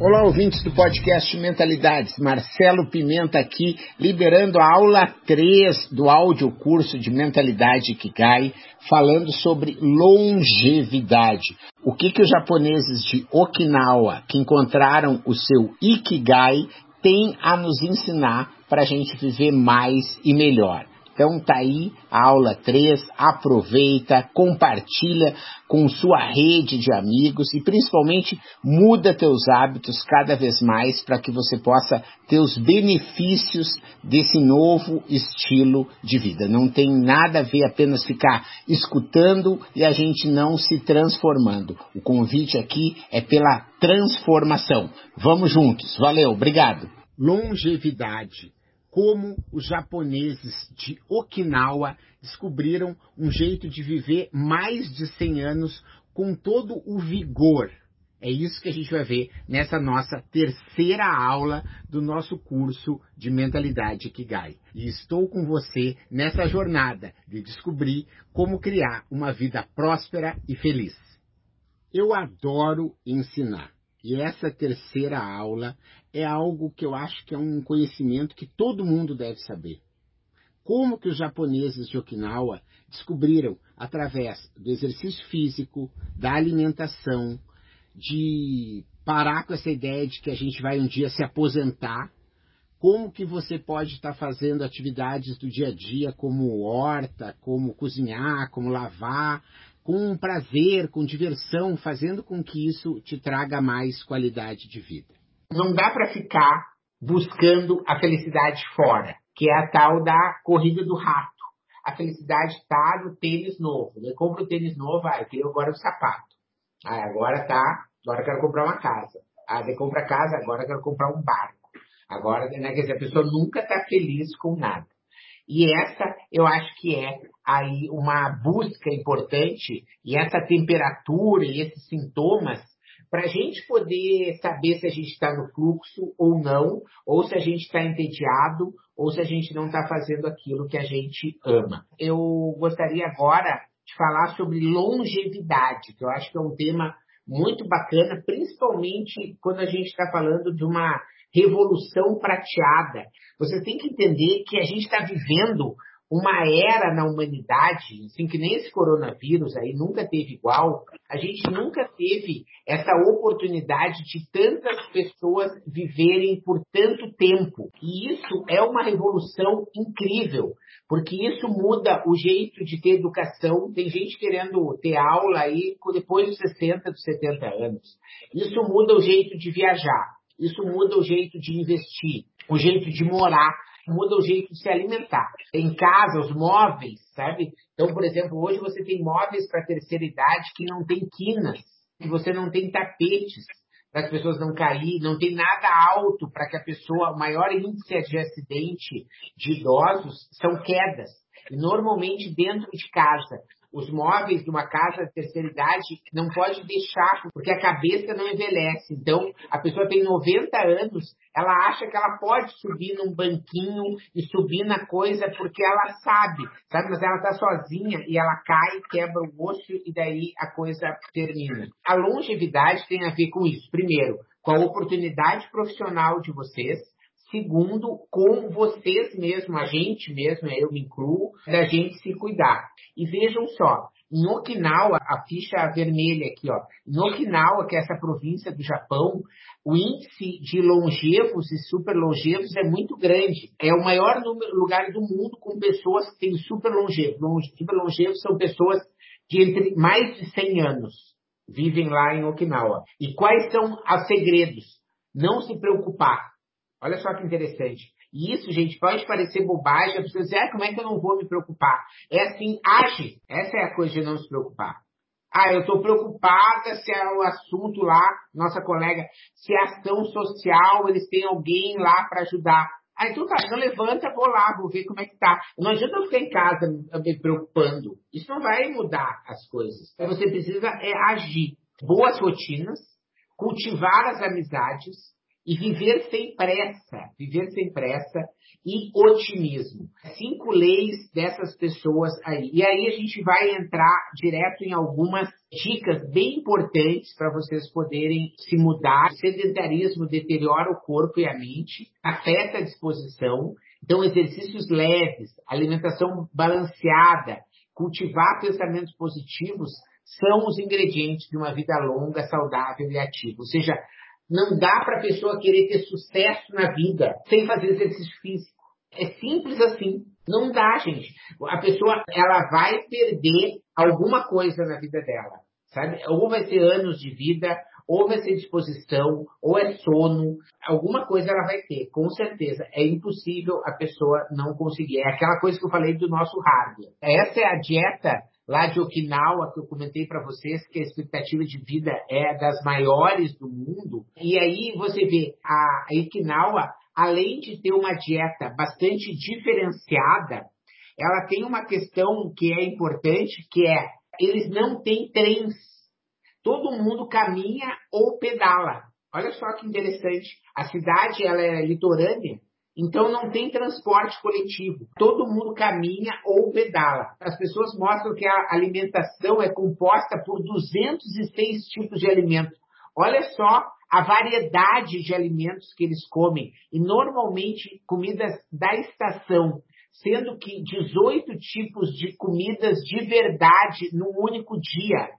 Olá, ouvintes do podcast Mentalidades. Marcelo Pimenta aqui, liberando a aula 3 do áudio curso de Mentalidade Ikigai, falando sobre longevidade. O que, que os japoneses de Okinawa, que encontraram o seu Ikigai, têm a nos ensinar para a gente viver mais e melhor. Então tá aí a aula 3, aproveita, compartilha com sua rede de amigos e principalmente muda teus hábitos cada vez mais para que você possa ter os benefícios desse novo estilo de vida. Não tem nada a ver apenas ficar escutando e a gente não se transformando. O convite aqui é pela transformação. Vamos juntos. Valeu, obrigado. Longevidade como os japoneses de Okinawa descobriram um jeito de viver mais de 100 anos com todo o vigor. É isso que a gente vai ver nessa nossa terceira aula do nosso curso de Mentalidade Kigai. E estou com você nessa jornada de descobrir como criar uma vida próspera e feliz. Eu adoro ensinar. E essa terceira aula é algo que eu acho que é um conhecimento que todo mundo deve saber. Como que os japoneses de Okinawa descobriram, através do exercício físico, da alimentação, de parar com essa ideia de que a gente vai um dia se aposentar, como que você pode estar fazendo atividades do dia a dia, como horta, como cozinhar, como lavar, com prazer, com diversão, fazendo com que isso te traga mais qualidade de vida. Não dá para ficar buscando a felicidade fora, que é a tal da corrida do rato. A felicidade está no tênis novo. Eu compro o tênis novo, ah, eu queria agora o sapato. Ah, agora tá, agora eu quero comprar uma casa. Ah, eu compro a casa, agora eu quero comprar um barco. Agora, né, quer dizer, a pessoa nunca está feliz com nada. E essa eu acho que é aí uma busca importante e essa temperatura e esses sintomas para a gente poder saber se a gente está no fluxo ou não, ou se a gente está entediado, ou se a gente não está fazendo aquilo que a gente ama. Eu gostaria agora de falar sobre longevidade, que eu acho que é um tema muito bacana, principalmente quando a gente está falando de uma revolução prateada. Você tem que entender que a gente está vivendo uma era na humanidade, assim, que nem esse coronavírus aí nunca teve igual, a gente nunca teve essa oportunidade de tantas pessoas viverem por tanto tempo. E isso é uma revolução incrível, porque isso muda o jeito de ter educação. Tem gente querendo ter aula aí depois dos 60, dos 70 anos. Isso muda o jeito de viajar. Isso muda o jeito de investir, o jeito de morar, muda o jeito de se alimentar. Em casa, os móveis, sabe? Então, por exemplo, hoje você tem móveis para terceira idade que não tem quinas, que você não tem tapetes para as pessoas não cair, não tem nada alto para que a pessoa, o maior índice de acidente de idosos são quedas. E normalmente dentro de casa, os móveis de uma casa de terceira idade não pode deixar, porque a cabeça não envelhece. Então, a pessoa tem 90 anos, ela acha que ela pode subir num banquinho e subir na coisa porque ela sabe, sabe? Mas ela está sozinha e ela cai, quebra o osso e daí a coisa termina. A longevidade tem a ver com isso. Primeiro, com a oportunidade profissional de vocês, Segundo, com vocês mesmo, a gente mesmo, eu me incluo, da gente se cuidar. E vejam só, em Okinawa, a ficha vermelha aqui, ó, em Okinawa, que é essa província do Japão, o índice de longevos e super longevos é muito grande. É o maior número, lugar do mundo com pessoas que têm super longevos. Super longevos são pessoas de entre mais de 100 anos vivem lá em Okinawa. E quais são os segredos? Não se preocupar Olha só que interessante. E isso, gente, pode parecer bobagem, a pessoa diz, ah, como é que eu não vou me preocupar? É assim, age. Essa é a coisa de não se preocupar. Ah, eu estou preocupada se é o assunto lá, nossa colega, se é ação social, eles têm alguém lá para ajudar. Ah, então tá, então levanta, vou lá, vou ver como é que tá. Não adianta eu ficar em casa me preocupando. Isso não vai mudar as coisas. Você precisa é agir. Boas rotinas, cultivar as amizades, e viver sem pressa, viver sem pressa e otimismo. Cinco leis dessas pessoas aí. E aí a gente vai entrar direto em algumas dicas bem importantes para vocês poderem se mudar. O sedentarismo deteriora o corpo e a mente, afeta a disposição. Então, exercícios leves, alimentação balanceada, cultivar pensamentos positivos são os ingredientes de uma vida longa, saudável e ativa. Ou seja, não dá para a pessoa querer ter sucesso na vida sem fazer exercício físico. É simples assim. Não dá, gente. A pessoa ela vai perder alguma coisa na vida dela, sabe? Ou vai ser anos de vida, ou vai ser disposição, ou é sono, alguma coisa ela vai ter, com certeza. É impossível a pessoa não conseguir. É aquela coisa que eu falei do nosso hardware. Essa é a dieta lá de Okinawa, que eu comentei para vocês, que a expectativa de vida é das maiores do mundo. E aí você vê a Okinawa, além de ter uma dieta bastante diferenciada, ela tem uma questão que é importante, que é eles não têm trens. Todo mundo caminha ou pedala. Olha só que interessante. A cidade ela é litorânea, então não tem transporte coletivo. Todo mundo caminha ou pedala. As pessoas mostram que a alimentação é composta por 206 tipos de alimentos. Olha só a variedade de alimentos que eles comem. E normalmente comidas da estação, sendo que 18 tipos de comidas de verdade num único dia.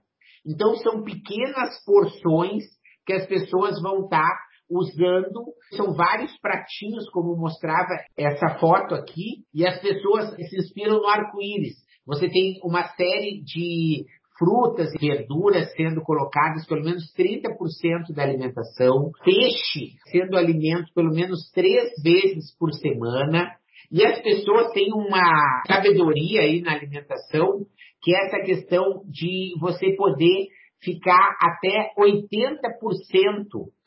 Então são pequenas porções que as pessoas vão estar usando, são vários pratinhos, como mostrava essa foto aqui, e as pessoas se inspiram no arco-íris. Você tem uma série de frutas e verduras sendo colocadas pelo menos 30% da alimentação, peixe sendo alimento pelo menos três vezes por semana, e as pessoas têm uma sabedoria aí na alimentação, que é essa questão de você poder ficar até 80%.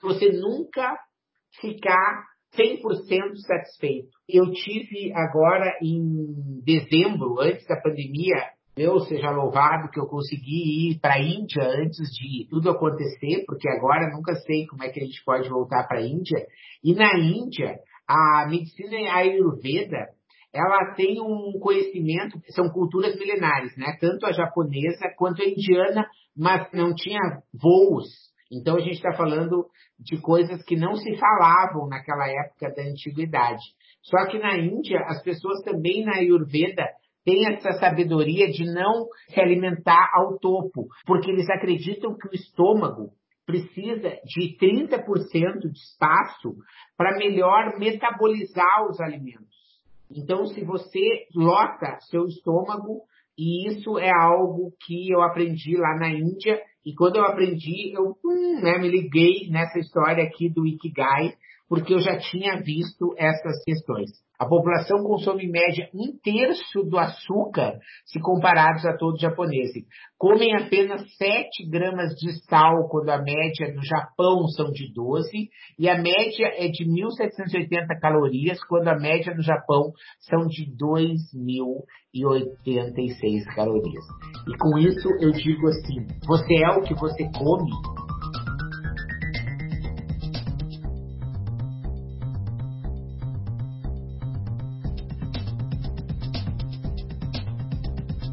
Você nunca ficar 100% satisfeito. Eu tive agora em dezembro, antes da pandemia, Deus seja louvado que eu consegui ir para a Índia antes de tudo acontecer, porque agora nunca sei como é que a gente pode voltar para a Índia. E na Índia, a medicina ayurveda, ela tem um conhecimento, são culturas milenares, né? Tanto a japonesa quanto a indiana, mas não tinha voos. Então a gente está falando de coisas que não se falavam naquela época da antiguidade. Só que na Índia, as pessoas também na Ayurveda têm essa sabedoria de não se alimentar ao topo, porque eles acreditam que o estômago precisa de 30% de espaço para melhor metabolizar os alimentos. Então, se você lota seu estômago, e isso é algo que eu aprendi lá na Índia, e quando eu aprendi, eu hum, né, me liguei nessa história aqui do Ikigai, porque eu já tinha visto essas questões. A população consome em média um terço do açúcar se comparados a todos os japoneses. Comem apenas 7 gramas de sal, quando a média no Japão são de 12, e a média é de 1.780 calorias, quando a média no Japão são de 2.086 calorias. E com isso eu digo assim: você é o que você come,